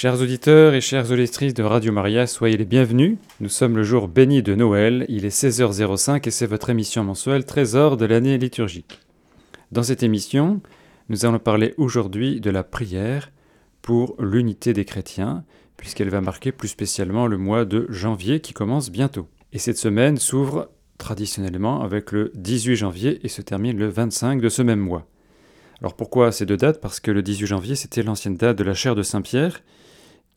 Chers auditeurs et chères auditrices de Radio Maria, soyez les bienvenus. Nous sommes le jour béni de Noël, il est 16h05 et c'est votre émission mensuelle Trésor de l'année liturgique. Dans cette émission, nous allons parler aujourd'hui de la prière pour l'unité des chrétiens, puisqu'elle va marquer plus spécialement le mois de janvier qui commence bientôt. Et cette semaine s'ouvre traditionnellement avec le 18 janvier et se termine le 25 de ce même mois. Alors pourquoi ces deux dates? Parce que le 18 janvier, c'était l'ancienne date de la chaire de Saint-Pierre,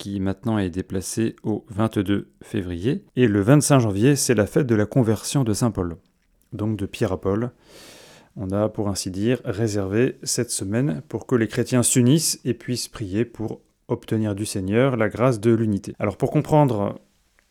qui maintenant est déplacée au 22 février. Et le 25 janvier, c'est la fête de la conversion de Saint Paul, donc de Pierre à Paul. On a, pour ainsi dire, réservé cette semaine pour que les chrétiens s'unissent et puissent prier pour obtenir du Seigneur la grâce de l'unité. Alors pour comprendre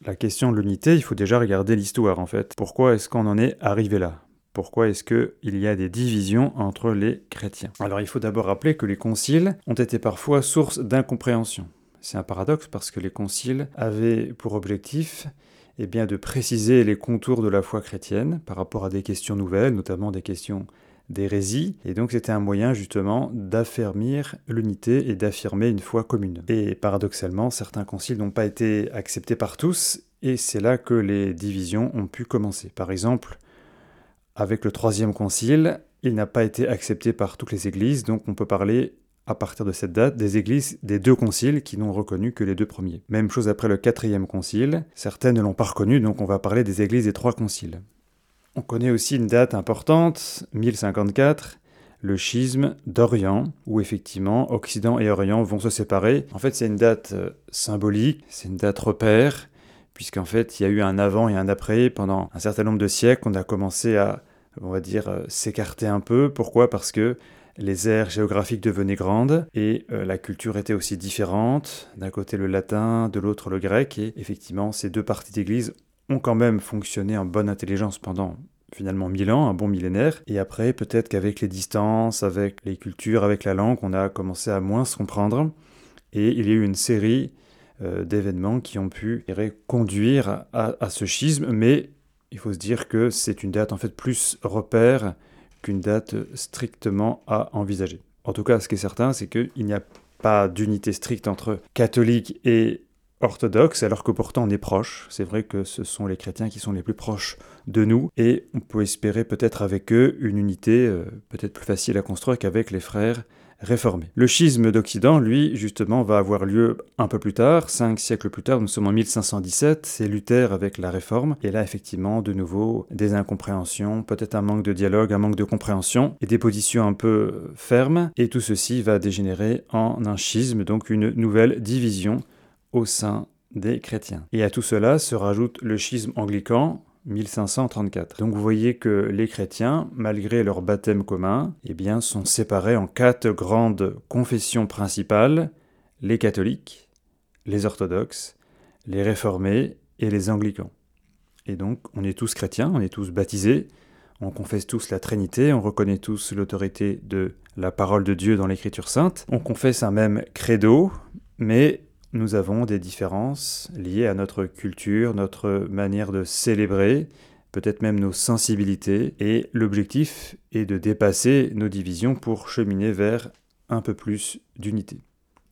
la question de l'unité, il faut déjà regarder l'histoire en fait. Pourquoi est-ce qu'on en est arrivé là? Pourquoi est-ce qu'il y a des divisions entre les chrétiens? Alors il faut d'abord rappeler que les conciles ont été parfois source d'incompréhension. C'est un paradoxe parce que les conciles avaient pour objectif eh bien, de préciser les contours de la foi chrétienne par rapport à des questions nouvelles, notamment des questions d'hérésie, et donc c'était un moyen justement d'affermir l'unité et d'affirmer une foi commune. Et paradoxalement, certains conciles n'ont pas été acceptés par tous, et c'est là que les divisions ont pu commencer. Par exemple, avec le troisième concile, il n'a pas été accepté par toutes les églises, donc on peut parler à partir de cette date des églises des deux conciles qui n'ont reconnu que les deux premiers. Même chose après le quatrième concile, certaines ne l'ont pas reconnu, donc on va parler des églises des trois conciles. On connaît aussi une date importante, 1054, le schisme d'Orient, où effectivement Occident et Orient vont se séparer. En fait, c'est une date euh, symbolique, c'est une date repère, puisqu'en fait, il y a eu un avant et un après. Pendant un certain nombre de siècles, on a commencé à, on va dire, euh, s'écarter un peu. Pourquoi? Parce que les aires géographiques devenaient grandes et euh, la culture était aussi différente. D'un côté le latin, de l'autre le grec, et effectivement, ces deux parties d'Église ont quand même fonctionné en bonne intelligence pendant finalement mille ans, un bon millénaire. Et après, peut-être qu'avec les distances, avec les cultures, avec la langue, on a commencé à moins se comprendre. Et il y a eu une série euh, d'événements qui ont pu conduire à, ce schisme, mais il faut se dire que c'est une date en fait plus repère qu'une date strictement à envisager. En tout cas, ce qui est certain, c'est qu'il n'y a pas d'unité stricte entre catholiques et orthodoxes, alors que pourtant on est proche. C'est vrai que ce sont les chrétiens qui sont les plus proches de nous, et on peut espérer peut-être avec eux une unité euh, peut-être plus facile à construire qu'avec les frères Le schisme d'Occident, lui, justement, va avoir lieu un peu plus tard, cinq siècles plus tard, nous sommes en 1517, c'est Luther avec la réforme, et là, effectivement, de nouveau, des incompréhensions, peut-être un manque de dialogue, un manque de compréhension, et des positions un peu fermes, et tout ceci va dégénérer en un schisme, donc une nouvelle division au sein des chrétiens. Et à tout cela se rajoute le schisme anglican, 1534. Donc vous voyez que les chrétiens, malgré leur baptême commun, eh bien, sont séparés en quatre grandes confessions principales, les catholiques, les orthodoxes, les réformés et les anglicans. Et donc on est tous chrétiens, on est tous baptisés, on confesse tous la Trinité, on reconnaît tous l'autorité de la parole de Dieu dans l'Écriture sainte, on confesse un même credo, mais nous avons des différences liées à notre culture, notre manière de célébrer, peut-être même nos sensibilités, et l'objectif est de dépasser nos divisions pour cheminer vers un peu plus d'unité.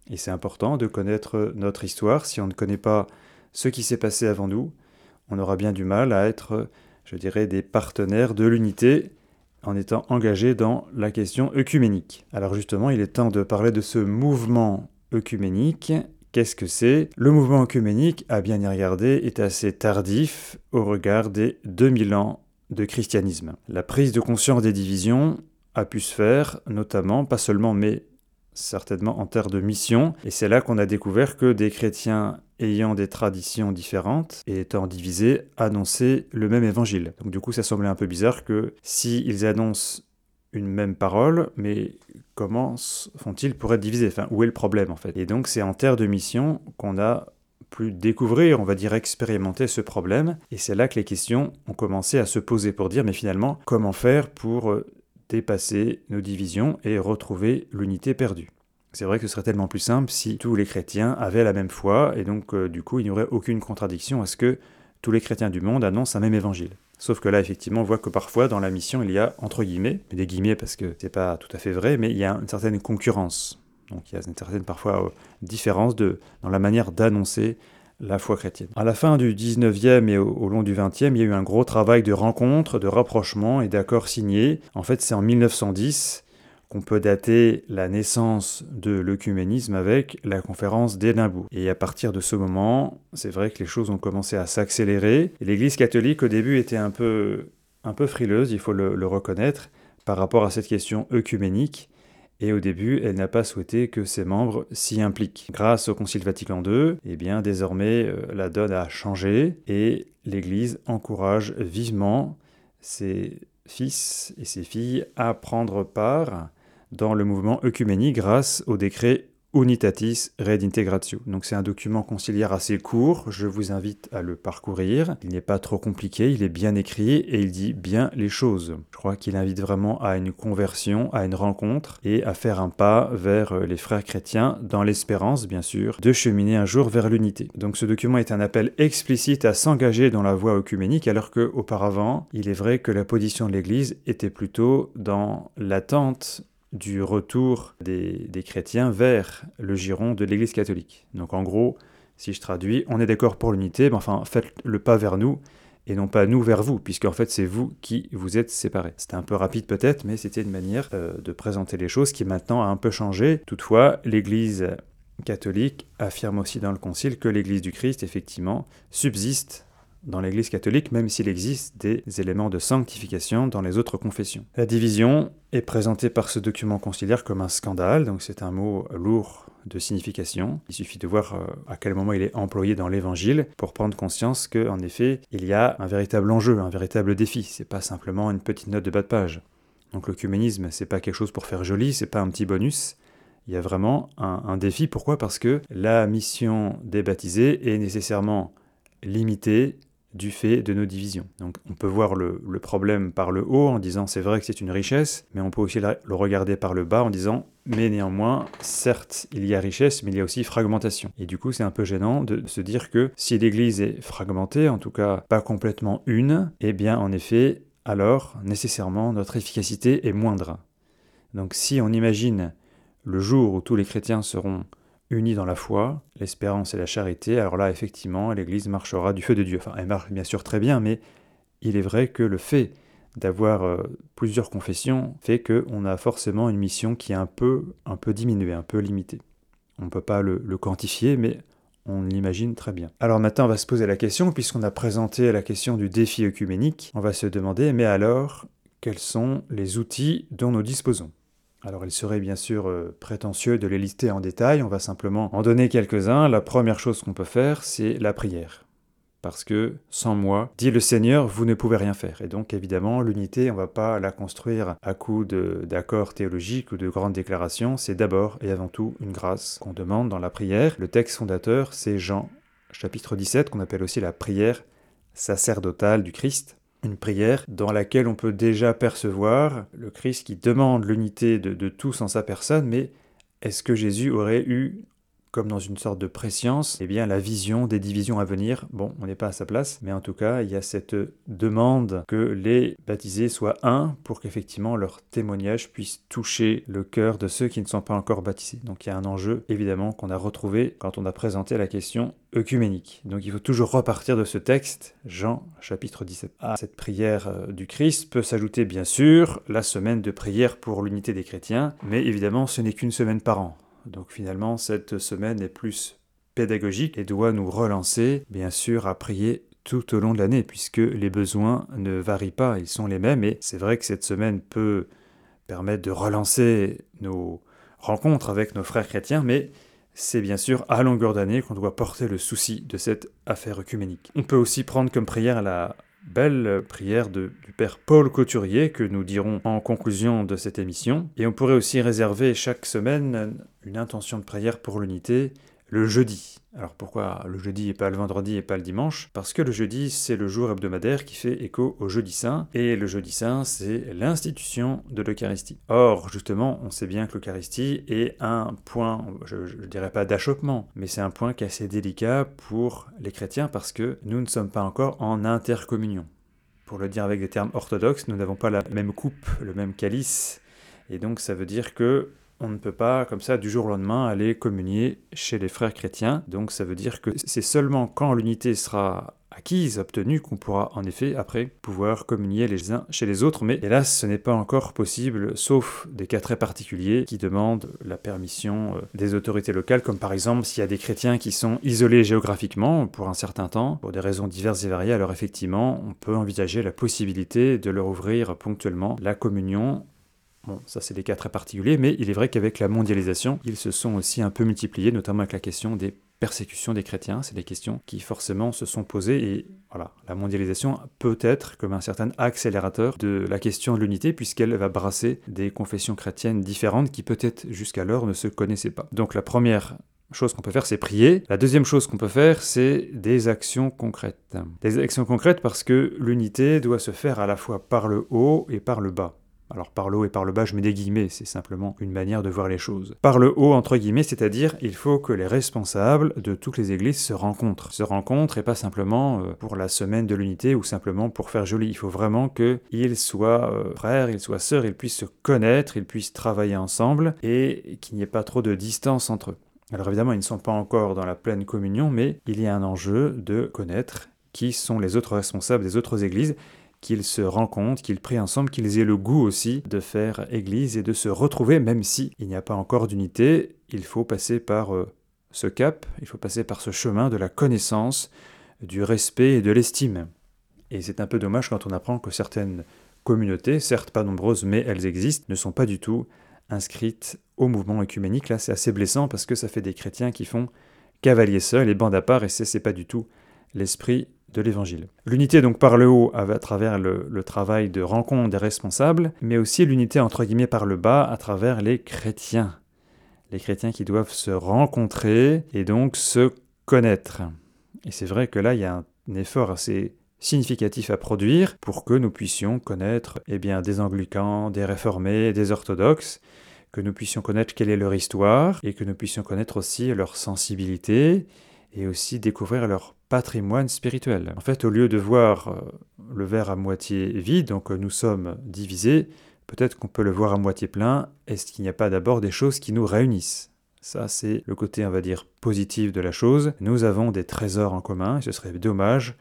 Et c'est important de connaître notre histoire. Si on ne connaît pas ce qui s'est passé avant nous, on aura bien du mal à être, je dirais, des partenaires de l'unité en étant engagés dans la question œcuménique. Alors justement, il est temps de parler de ce mouvement œcuménique Qu'est-ce que c'est? Le mouvement œcuménique, à bien y regarder, est assez tardif au regard des 2000 ans de christianisme. La prise de conscience des divisions a pu se faire, notamment, pas seulement, mais certainement en terre de mission, et c'est là qu'on a découvert que des chrétiens ayant des traditions différentes et étant divisés annonçaient le même évangile. Donc du coup, ça semblait un peu bizarre que s'ils annoncent une même parole, mais comment font-ils pour être divisés où est le problème en fait. Et donc c'est en terre de mission qu'on a pu découvrir, on va dire expérimenter ce problème, et c'est là que les questions ont commencé à se poser pour dire, mais finalement, comment faire pour euh, dépasser nos divisions et retrouver l'unité perdue? C'est vrai que ce serait tellement plus simple si tous les chrétiens avaient la même foi, et donc euh, du coup il n'y aurait aucune contradiction à ce que tous les chrétiens du monde annoncent un même évangile. Sauf que là, effectivement, on voit que parfois, dans la mission, il y a, entre guillemets, mais des guillemets parce que c'est pas tout à fait vrai, mais il y a une certaine concurrence. Donc il y a une certaine parfois euh, différence de, dans la manière d'annoncer la foi chrétienne. À la fin du 19e et au, long du 20e, il y a eu un gros travail de rencontre, de rapprochement et d'accords signés. En fait, c'est en 1910 qu'on peut dater la naissance de l'œcuménisme avec la conférence d'Édimbourg. Et à partir de ce moment, c'est vrai que les choses ont commencé à s'accélérer. L'Église catholique au début était un peu, un peu frileuse, il faut le, reconnaître, par rapport à cette question œcuménique. Et au début, elle n'a pas souhaité que ses membres s'y impliquent. Grâce au Concile Vatican II, eh bien, désormais, euh, la donne a changé et l'Église encourage vivement ses fils et ses filles à prendre part dans le mouvement œcuménique grâce au décret Unitatis Redintegratio. Donc c'est un document conciliaire assez court, je vous invite à le parcourir. Il n'est pas trop compliqué, il est bien écrit et il dit bien les choses. Je crois qu'il invite vraiment à une conversion, à une rencontre et à faire un pas vers les frères chrétiens dans l'espérance, bien sûr, de cheminer un jour vers l'unité. Donc ce document est un appel explicite à s'engager dans la voie œcuménique alors que auparavant, il est vrai que la position de l'Église était plutôt dans l'attente du retour des, chrétiens vers le giron de l'Église catholique. Donc en gros, si je traduis, on est d'accord pour l'unité, mais enfin faites le pas vers nous et non pas nous vers vous, puisque en fait c'est vous qui vous êtes séparés. C'était un peu rapide peut-être, mais c'était une manière euh, de présenter les choses qui maintenant a un peu changé. Toutefois, l'Église catholique affirme aussi dans le Concile que l'Église du Christ, effectivement, subsiste dans l'Église catholique, même s'il existe des éléments de sanctification dans les autres confessions. La division est présentée par ce document conciliaire comme un scandale, donc c'est un mot lourd de signification. Il suffit de voir euh, à quel moment il est employé dans l'Évangile pour prendre conscience que, en effet, il y a un véritable enjeu, un véritable défi. C'est pas simplement une petite note de bas de page. Donc l'œcuménisme, c'est pas quelque chose pour faire joli, c'est pas un petit bonus. Il y a vraiment un, un défi. Pourquoi? Parce que la mission des baptisés est nécessairement limitée du fait de nos divisions. Donc on peut voir le, problème par le haut en disant c'est vrai que c'est une richesse, mais on peut aussi le regarder par le bas en disant mais néanmoins, certes, il y a richesse, mais il y a aussi fragmentation. Et du coup, c'est un peu gênant de se dire que si l'Église est fragmentée, en tout cas pas complètement une, eh bien en effet, alors nécessairement notre efficacité est moindre. Donc si on imagine le jour où tous les chrétiens seront unis dans la foi, l'espérance et la charité, alors là, effectivement, l'Église marchera du feu de Dieu. Enfin, elle marche bien sûr très bien, mais il est vrai que le fait d'avoir euh, plusieurs confessions fait qu'on a forcément une mission qui est un peu, diminuée, un peu limitée. On ne peut pas le, le quantifier, mais on l'imagine très bien. Alors maintenant, on va se poser la question, puisqu'on a présenté la question du défi œcuménique, on va se demander, mais alors, quels sont les outils dont nous disposons? Alors il serait bien sûr euh, prétentieux de les lister en détail, on va simplement en donner quelques-uns. La première chose qu'on peut faire, c'est la prière. Parce que sans moi, dit le Seigneur, vous ne pouvez rien faire. Et donc évidemment, l'unité, on ne va pas la construire à coup d'accords théologiques ou de grandes déclarations, c'est d'abord et avant tout une grâce qu'on demande dans la prière. Le texte fondateur, c'est Jean chapitre 17, qu'on appelle aussi la prière sacerdotale du Christ une prière dans laquelle on peut déjà percevoir le Christ qui demande l'unité de, tous en sa personne, mais est-ce que Jésus aurait eu comme dans une sorte de préscience, eh bien la vision des divisions à venir. Bon, on n'est pas à sa place, mais en tout cas, il y a cette demande que les baptisés soient un pour qu'effectivement leur témoignage puisse toucher le cœur de ceux qui ne sont pas encore baptisés. Donc il y a un enjeu évidemment qu'on a retrouvé quand on a présenté la question œcuménique. Donc il faut toujours repartir de ce texte, Jean chapitre 17. À cette prière euh, du Christ peut s'ajouter bien sûr la semaine de prière pour l'unité des chrétiens, mais évidemment ce n'est qu'une semaine par an. Donc finalement, cette semaine est plus pédagogique et doit nous relancer, bien sûr, à prier tout au long de l'année, puisque les besoins ne varient pas, ils sont les mêmes, et c'est vrai que cette semaine peut permettre de relancer nos rencontres avec nos frères chrétiens, mais c'est bien sûr à longueur d'année qu'on doit porter le souci de cette affaire œcuménique. On peut aussi prendre comme prière la belle prière du Père Paul Couturier que nous dirons en conclusion de cette émission. Et on pourrait aussi réserver chaque semaine une intention de prière pour l'unité le jeudi. Alors pourquoi le jeudi et pas le vendredi et pas le dimanche? Parce que le jeudi, c'est le jour hebdomadaire qui fait écho au jeudi saint, et le jeudi saint, c'est l'institution de l'Eucharistie. Or, justement, on sait bien que l'Eucharistie est un point, je ne dirais pas d'achoppement, mais c'est un point qui est assez délicat pour les chrétiens parce que nous ne sommes pas encore en intercommunion. Pour le dire avec des termes orthodoxes, nous n'avons pas la même coupe, le même calice, et donc ça veut dire que on ne peut pas, comme ça, du jour au lendemain, aller communier chez les frères chrétiens. Donc ça veut dire que c'est seulement quand l'unité sera acquise, obtenue, qu'on pourra en effet après pouvoir communier les uns chez les autres. Mais hélas, ce n'est pas encore possible, sauf des cas très particuliers qui demandent la permission euh, des autorités locales, comme par exemple s'il y a des chrétiens qui sont isolés géographiquement pour un certain temps, pour des raisons diverses et variées, alors effectivement, on peut envisager la possibilité de leur ouvrir ponctuellement la communion Bon, ça c'est des cas très particuliers, mais il est vrai qu'avec la mondialisation, ils se sont aussi un peu multipliés, notamment avec la question des persécutions des chrétiens. C'est des questions qui forcément se sont posées et voilà, la mondialisation peut être comme un certain accélérateur de la question de l'unité puisqu'elle va brasser des confessions chrétiennes différentes qui peut-être jusqu'alors ne se connaissaient pas. Donc la première chose qu'on peut faire, c'est prier. La deuxième chose qu'on peut faire, c'est des actions concrètes. Des actions concrètes parce que l'unité doit se faire à la fois par le haut et par le bas. Alors par le haut et par le bas, je mets des guillemets, c'est simplement une manière de voir les choses. Par le haut, entre guillemets, c'est-à-dire il faut que les responsables de toutes les églises se rencontrent. Se rencontrent et pas simplement euh, pour la semaine de l'unité ou simplement pour faire joli. Il faut vraiment qu'ils soient euh, frères, ils soient sœurs, ils puissent se connaître, ils puissent travailler ensemble et qu'il n'y ait pas trop de distance entre eux. Alors évidemment, ils ne sont pas encore dans la pleine communion, mais il y a un enjeu de connaître qui sont les autres responsables des autres églises qu'ils se rencontrent, qu'ils prient ensemble, qu'ils aient le goût aussi de faire Église et de se retrouver, même si il n'y a pas encore d'unité, il faut passer par euh, ce cap, il faut passer par ce chemin de la connaissance, du respect et de l'estime. Et c'est un peu dommage quand on apprend que certaines communautés, certes pas nombreuses, mais elles existent, ne sont pas du tout inscrites au mouvement œcuménique. Là, c'est assez blessant parce que ça fait des chrétiens qui font cavalier seul et bande à part, et c'est pas du tout l'esprit de l'Évangile. L'unité donc par le haut à travers le, travail de rencontre des responsables, mais aussi l'unité entre guillemets par le bas à travers les chrétiens. Les chrétiens qui doivent se rencontrer et donc se connaître. Et c'est vrai que là, il y a un effort assez significatif à produire pour que nous puissions connaître eh bien, des anglicans, des réformés, des orthodoxes, que nous puissions connaître quelle est leur histoire et que nous puissions connaître aussi leur sensibilité et aussi découvrir leur patrimoine spirituel. En fait, au lieu de voir euh, le verre à moitié vide, donc euh, nous sommes divisés, peut-être qu'on peut le voir à moitié plein. Est-ce qu'il n'y a pas d'abord des choses qui nous réunissent? Ça, c'est le côté, on va dire, positif de la chose. Nous avons des trésors en commun, et ce serait dommage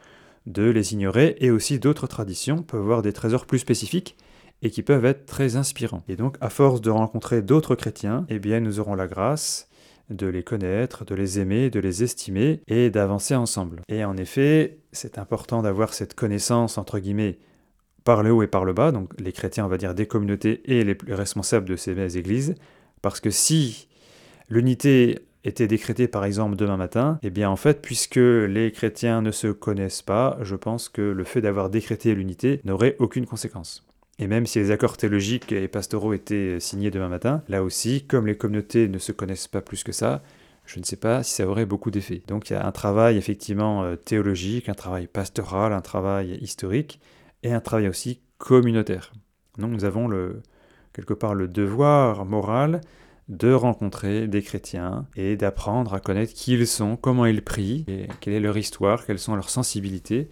de les ignorer, et aussi d'autres traditions peuvent avoir des trésors plus spécifiques et qui peuvent être très inspirants. Et donc, à force de rencontrer d'autres chrétiens, eh bien, nous aurons la grâce de les connaître, de les aimer, de les estimer et d'avancer ensemble. Et en effet, c'est important d'avoir cette connaissance, entre guillemets, par le haut et par le bas, donc les chrétiens, on va dire, des communautés et les responsables de ces églises, parce que si l'unité était décrétée par exemple demain matin, eh bien en fait, puisque les chrétiens ne se connaissent pas, je pense que le fait d'avoir décrété l'unité n'aurait aucune conséquence. Et même si les accords théologiques et pastoraux étaient signés demain matin, là aussi, comme les communautés ne se connaissent pas plus que ça, je ne sais pas si ça aurait beaucoup d'effet. Donc il y a un travail effectivement euh, théologique, un travail pastoral, un travail historique et un travail aussi communautaire. Donc nous avons le, quelque part le devoir moral de rencontrer des chrétiens et d'apprendre à connaître qui ils sont, comment ils prient, quelle est leur histoire, quelles sont leurs sensibilités,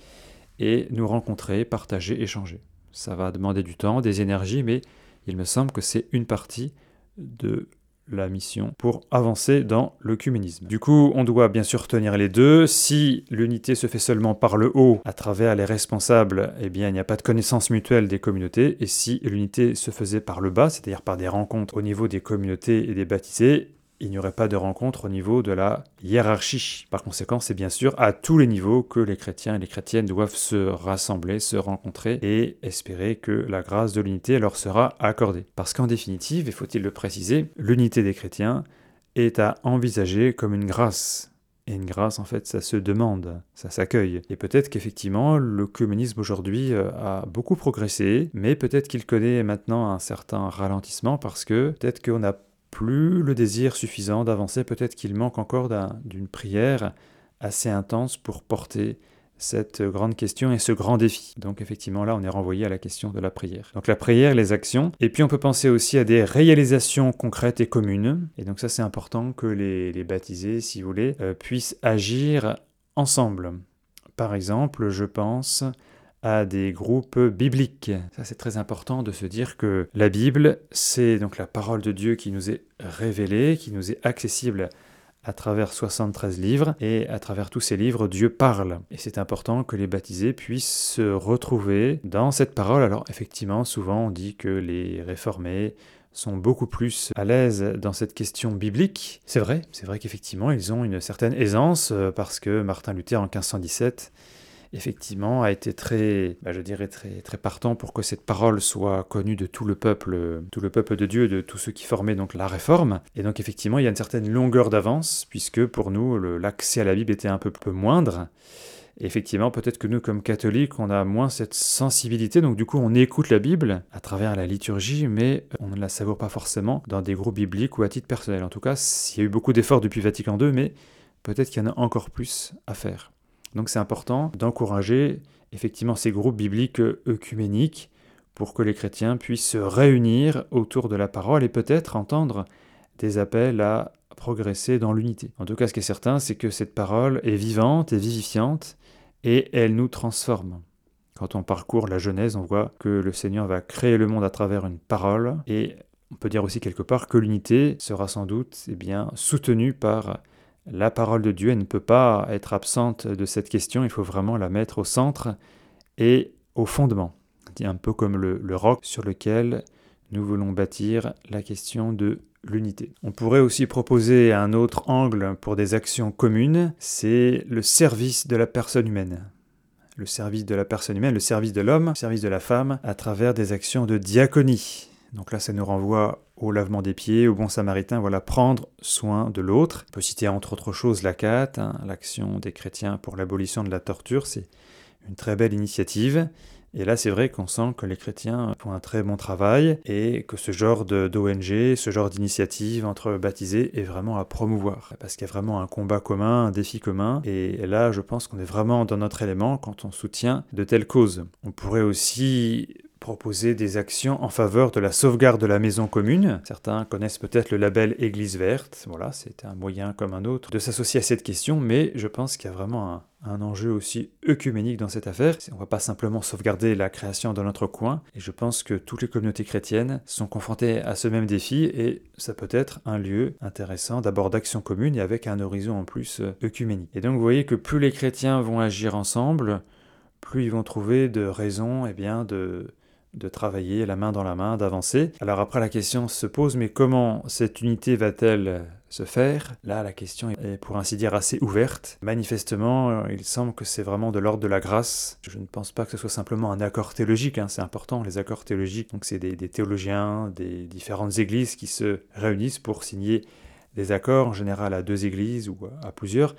et nous rencontrer, partager, échanger. Ça va demander du temps, des énergies, mais il me semble que c'est une partie de la mission pour avancer dans l'œcuménisme. Du coup, on doit bien sûr tenir les deux. Si l'unité se fait seulement par le haut, à travers les responsables, eh bien, il n'y a pas de connaissance mutuelle des communautés. Et si l'unité se faisait par le bas, c'est-à-dire par des rencontres au niveau des communautés et des baptisés, il n'y aurait pas de rencontre au niveau de la hiérarchie. Par conséquent, c'est bien sûr à tous les niveaux que les chrétiens et les chrétiennes doivent se rassembler, se rencontrer et espérer que la grâce de l'unité leur sera accordée. Parce qu'en définitive, et faut-il le préciser, l'unité des chrétiens est à envisager comme une grâce. Et une grâce, en fait, ça se demande, ça s'accueille. Et peut-être qu'effectivement, le communisme aujourd'hui euh, a beaucoup progressé, mais peut-être qu'il connaît maintenant un certain ralentissement parce que peut-être qu'on a plus le désir suffisant d'avancer, peut-être qu'il manque encore d'une prière assez intense pour porter cette grande question et ce grand défi. Donc effectivement là on est renvoyé à la question de la prière. Donc la prière, les actions, et puis on peut penser aussi à des réalisations concrètes et communes. Et donc ça c'est important que les, baptisés, si vous voulez, euh, puissent agir ensemble. Par exemple, je pense à des groupes bibliques. Ça c'est très important de se dire que la Bible, c'est donc la parole de Dieu qui nous est révélée, qui nous est accessible à travers 73 livres, et à travers tous ces livres, Dieu parle. Et c'est important que les baptisés puissent se retrouver dans cette parole. Alors effectivement, souvent on dit que les réformés sont beaucoup plus à l'aise dans cette question biblique. C'est vrai, c'est vrai qu'effectivement, ils ont une certaine aisance, euh, parce que Martin Luther en 1517 effectivement, a été très, bah, je dirais, très, très partant pour que cette parole soit connue de tout le peuple, tout le peuple de Dieu, de tous ceux qui formaient donc la réforme. Et donc, effectivement, il y a une certaine longueur d'avance, puisque pour nous, l'accès à la Bible était un peu, peu moindre. Et effectivement, peut-être que nous, comme catholiques, on a moins cette sensibilité, donc du coup, on écoute la Bible à travers la liturgie, mais on ne la savoure pas forcément dans des groupes bibliques ou à titre personnel. En tout cas, il y a eu beaucoup d'efforts depuis Vatican II, mais peut-être qu'il y en a encore plus à faire. Donc c'est important d'encourager effectivement ces groupes bibliques œcuméniques pour que les chrétiens puissent se réunir autour de la parole et peut-être entendre des appels à progresser dans l'unité. En tout cas, ce qui est certain, c'est que cette parole est vivante et vivifiante et elle nous transforme. Quand on parcourt la Genèse, on voit que le Seigneur va créer le monde à travers une parole et on peut dire aussi quelque part que l'unité sera sans doute eh bien, soutenue par la parole de Dieu ne peut pas être absente de cette question, il faut vraiment la mettre au centre et au fondement, un peu comme le, le roc sur lequel nous voulons bâtir la question de l'unité. On pourrait aussi proposer un autre angle pour des actions communes, c'est le service de la personne humaine. Le service de la personne humaine, le service de l'homme, le service de la femme, à travers des actions de diaconie. Donc là, ça nous renvoie au lavement des pieds, au bon samaritain, voilà, prendre soin de l'autre. On peut citer entre autres choses la CAT, hein, l'action des chrétiens pour l'abolition de la torture, c'est une très belle initiative. Et là, c'est vrai qu'on sent que les chrétiens font un très bon travail et que ce genre d'ONG, ce genre d'initiative entre baptisés est vraiment à promouvoir. Parce qu'il y a vraiment un combat commun, un défi commun. Et là, je pense qu'on est vraiment dans notre élément quand on soutient de telles causes. On pourrait aussi proposer des actions en faveur de la sauvegarde de la maison commune. Certains connaissent peut-être le label Église verte. Voilà, c'est un moyen comme un autre de s'associer à cette question, mais je pense qu'il y a vraiment un, enjeu aussi œcuménique dans cette affaire. On ne va pas simplement sauvegarder la création dans notre coin, et je pense que toutes les communautés chrétiennes sont confrontées à ce même défi, et ça peut être un lieu intéressant d'abord d'action commune et avec un horizon en plus œcuménique. Et donc vous voyez que plus les chrétiens vont agir ensemble, plus ils vont trouver de raisons eh bien, de, de travailler la main dans la main, d'avancer. Alors après la question se pose, mais comment cette unité va-t-elle se faire? Là, la question est pour ainsi dire assez ouverte. Manifestement, il semble que c'est vraiment de l'ordre de la grâce. Je ne pense pas que ce soit simplement un accord théologique, hein. c'est important, les accords théologiques. Donc c'est des, des théologiens, des différentes églises qui se réunissent pour signer des accords, en général à deux églises ou à plusieurs.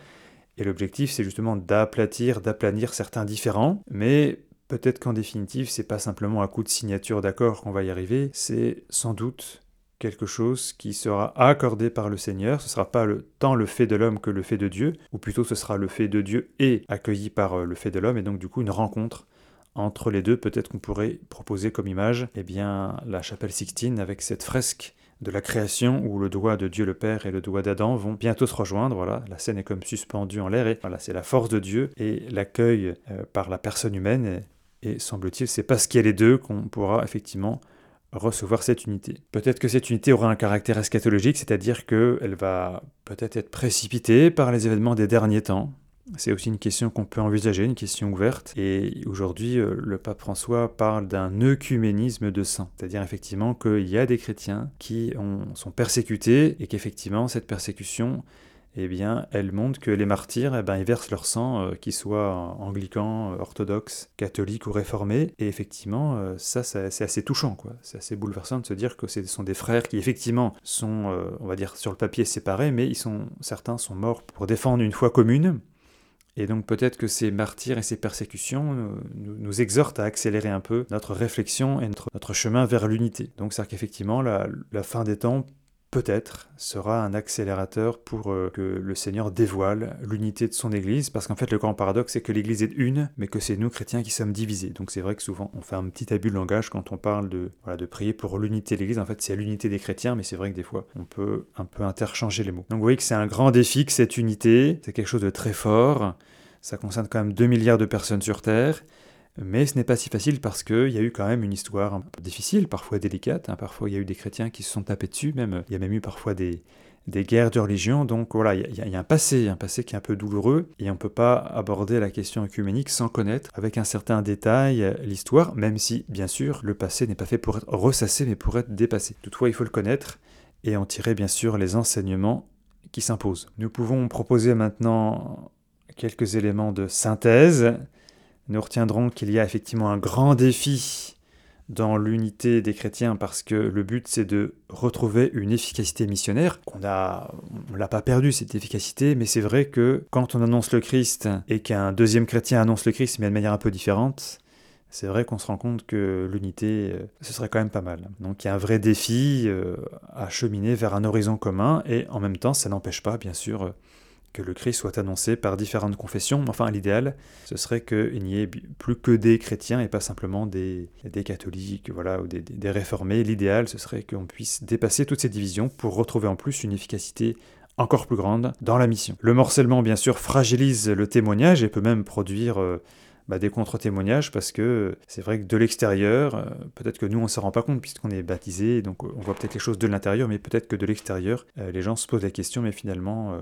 Et l'objectif, c'est justement d'aplatir, d'aplanir certains différents, mais Peut-être qu'en définitive, c'est pas simplement un coup de signature d'accord qu'on va y arriver, c'est sans doute quelque chose qui sera accordé par le Seigneur. Ce sera pas tant le fait de l'homme que le fait de Dieu, ou plutôt ce sera le fait de Dieu et accueilli par euh, le fait de l'homme, et donc du coup une rencontre entre les deux. Peut-être qu'on pourrait proposer comme image, eh bien, la chapelle Sixtine avec cette fresque de la création où le doigt de Dieu le Père et le doigt d'Adam vont bientôt se rejoindre. Voilà, la scène est comme suspendue en l'air et voilà, c'est la force de Dieu et l'accueil euh, par la personne humaine et semble-t-il, c'est parce qu'il y a les deux qu'on pourra effectivement recevoir cette unité. Peut-être que cette unité aura un caractère eschatologique, c'est-à-dire qu'elle va peut-être être précipitée par les événements des derniers temps. C'est aussi une question qu'on peut envisager, une question ouverte. Et aujourd'hui, euh, le pape François parle d'un œcuménisme de sang, c'est-à-dire effectivement qu'il y a des chrétiens qui sont persécutés et qu'effectivement cette persécution eh bien, elle montre que les martyrs, eh ben, ils versent leur sang, euh, qu'ils soient anglicans, euh, orthodoxes, catholiques ou réformés. Et effectivement, euh, ça, c'est assez touchant, quoi. C'est assez bouleversant de se dire que ce sont des frères qui, effectivement, sont, on va dire, sur le papier séparés, mais ils sont, certains sont morts pour défendre une foi commune. Et donc peut-être que ces martyrs et ces persécutions nous, exhortent à accélérer un peu notre réflexion et notre, chemin vers l'unité. Donc c'est-à-dire qu'effectivement, la fin des temps peut-être sera un accélérateur pour euh, que le Seigneur dévoile l'unité de son Église, parce qu'en fait le grand paradoxe c'est que l'Église est une, mais que c'est nous chrétiens qui sommes divisés. Donc c'est vrai que souvent on fait un petit abus de langage quand on parle de, de prier pour l'unité de l'Église, en fait c'est l'unité des chrétiens, mais c'est vrai que des fois on peut un peu interchanger les mots. Donc vous voyez que c'est un grand défi que cette unité, c'est quelque chose de très fort, ça concerne quand même 2 milliards de personnes sur Terre, Mais ce n'est pas si facile parce qu'il y a eu quand même une histoire un peu difficile, parfois délicate. Hein. Parfois, il y a eu des chrétiens qui se sont tapés dessus, même. Il y a même eu parfois des, guerres de religion. Donc voilà, il y, a un passé, un passé qui est un peu douloureux, et on ne peut pas aborder la question œcuménique sans connaître avec un certain détail l'histoire, même si, bien sûr, le passé n'est pas fait pour être ressassé, mais pour être dépassé. Toutefois, il faut le connaître et en tirer, bien sûr, les enseignements qui s'imposent. Nous pouvons proposer maintenant quelques éléments de synthèse. Nous retiendrons qu'il y a effectivement un grand défi dans l'unité des chrétiens parce que le but c'est de retrouver une efficacité missionnaire qu'on a on l'a pas perdu cette efficacité mais c'est vrai que quand on annonce le Christ et qu'un deuxième chrétien annonce le Christ mais de manière un peu différente c'est vrai qu'on se rend compte que l'unité, euh, ce serait quand même pas mal. Donc il y a un vrai défi euh, à cheminer vers un horizon commun, et en même temps, ça n'empêche pas, bien sûr, que le Christ soit annoncé par différentes confessions. Enfin, l'idéal, ce serait qu'il n'y ait plus que des chrétiens et pas simplement des, catholiques voilà, ou des, des réformés. L'idéal, ce serait qu'on puisse dépasser toutes ces divisions pour retrouver en plus une efficacité encore plus grande dans la mission. Le morcellement, bien sûr, fragilise le témoignage et peut même produire euh, bah, des contre-témoignages parce que c'est vrai que de l'extérieur, euh, peut-être que nous on ne s'en rend pas compte puisqu'on est baptisé, donc on voit peut-être les choses de l'intérieur, mais peut-être que de l'extérieur, euh, les gens se posent la question, mais finalement,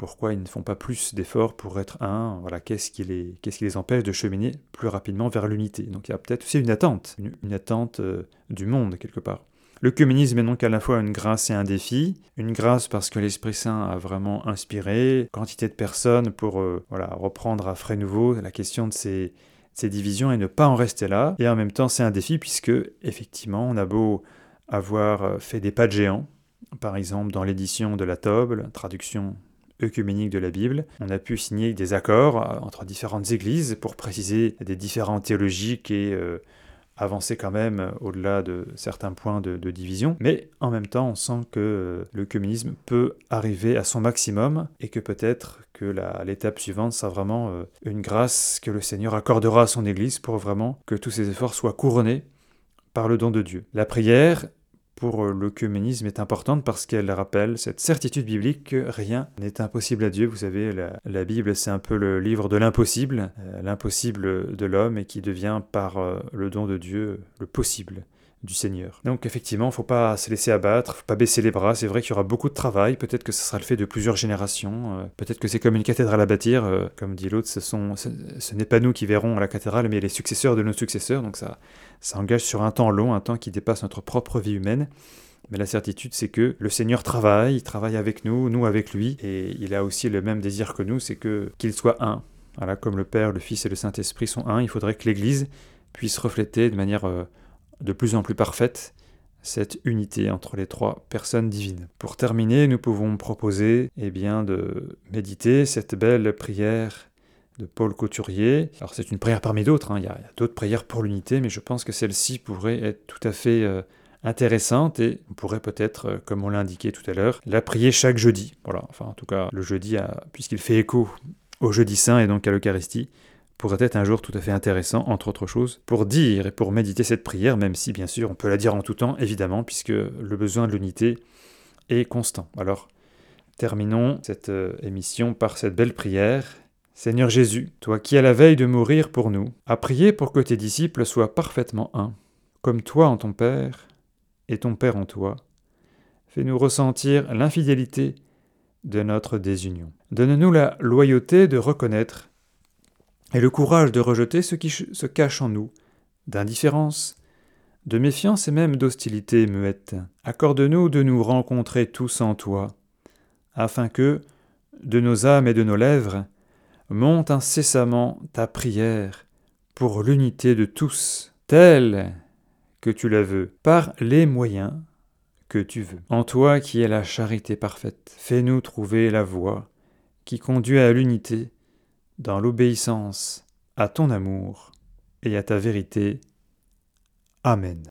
pourquoi ils ne font pas plus d'efforts pour être un Voilà, qu'est-ce qui, les, empêche de cheminer plus rapidement vers l'unité Donc il y a peut-être aussi une attente, une, attente euh, du monde quelque part. Le communisme est donc à la fois une grâce et un défi. Une grâce parce que l'Esprit Saint a vraiment inspiré quantité de personnes pour euh, reprendre à frais nouveaux la question de ces, ces divisions et ne pas en rester là. Et en même temps, c'est un défi puisque, effectivement, on a beau avoir euh, fait des pas de géant, par exemple dans l'édition de la Toble, traduction œcuménique de la Bible. On a pu signer des accords euh, entre différentes églises pour préciser des différents théologiques et euh, avancer quand même euh, au-delà de certains points de, division. Mais en même temps, on sent que le communisme peut arriver à son maximum et que peut-être que l'étape suivante sera vraiment une grâce que le Seigneur accordera à son Église pour vraiment que tous ses efforts soient couronnés par le don de Dieu. La prière pour euh, l'œcuménisme est importante parce qu'elle rappelle cette certitude biblique que rien n'est impossible à Dieu. Vous savez, la, Bible, c'est un peu le livre de l'impossible, euh, l'impossible de l'homme et qui devient par euh, le don de Dieu le possible du Seigneur. Donc effectivement, il ne faut pas se laisser abattre, faut pas baisser les bras. C'est vrai qu'il y aura beaucoup de travail. Peut-être que ce sera le fait de plusieurs générations. Peut-être que c'est comme une cathédrale à bâtir. comme dit l'autre, ce, sont, ce, n'est pas nous qui verrons la cathédrale, mais les successeurs de nos successeurs. Donc ça, ça engage sur un temps long, un temps qui dépasse notre propre vie humaine. Mais la certitude, c'est que le Seigneur travaille, il travaille avec nous, nous avec lui, et il a aussi le même désir que nous, c'est que qu'il soit un. Voilà, comme le Père, le Fils et le Saint-Esprit sont un, il faudrait que l'Église puisse refléter de manière euh, de plus en plus parfaite cette unité entre les trois personnes divines. Pour terminer, nous pouvons proposer eh bien, de méditer cette belle prière de Paul Couturier. Alors c'est une prière parmi d'autres, hein. il y a, d'autres prières pour l'unité, mais je pense que celle-ci pourrait être tout à fait euh, intéressante et on pourrait peut-être, euh, comme on l'a indiqué tout à l'heure, la prier chaque jeudi. Voilà, enfin en tout cas le jeudi, puisqu'il fait écho au jeudi saint et donc à l'Eucharistie, pourrait être un jour tout à fait intéressant, entre autres choses, pour dire et pour méditer cette prière, même si bien sûr on peut la dire en tout temps, évidemment, puisque le besoin de l'unité est constant. Alors, terminons cette euh, émission par cette belle prière Seigneur Jésus, toi qui à la veille de mourir pour nous, as prié pour que tes disciples soient parfaitement un, comme toi en ton Père et ton Père en toi, fais-nous ressentir l'infidélité de notre désunion. Donne-nous la loyauté de reconnaître et le courage de rejeter ce qui se cache en nous, d'indifférence, de méfiance et même d'hostilité muette. Accorde-nous de nous rencontrer tous en toi, afin que, de nos âmes et de nos lèvres, monte incessamment ta prière pour l'unité de tous, telle que tu la veux, par les moyens que tu veux. En toi qui es la charité parfaite, fais-nous trouver la voie qui conduit à l'unité dans l'obéissance à ton amour et à ta vérité. Amen.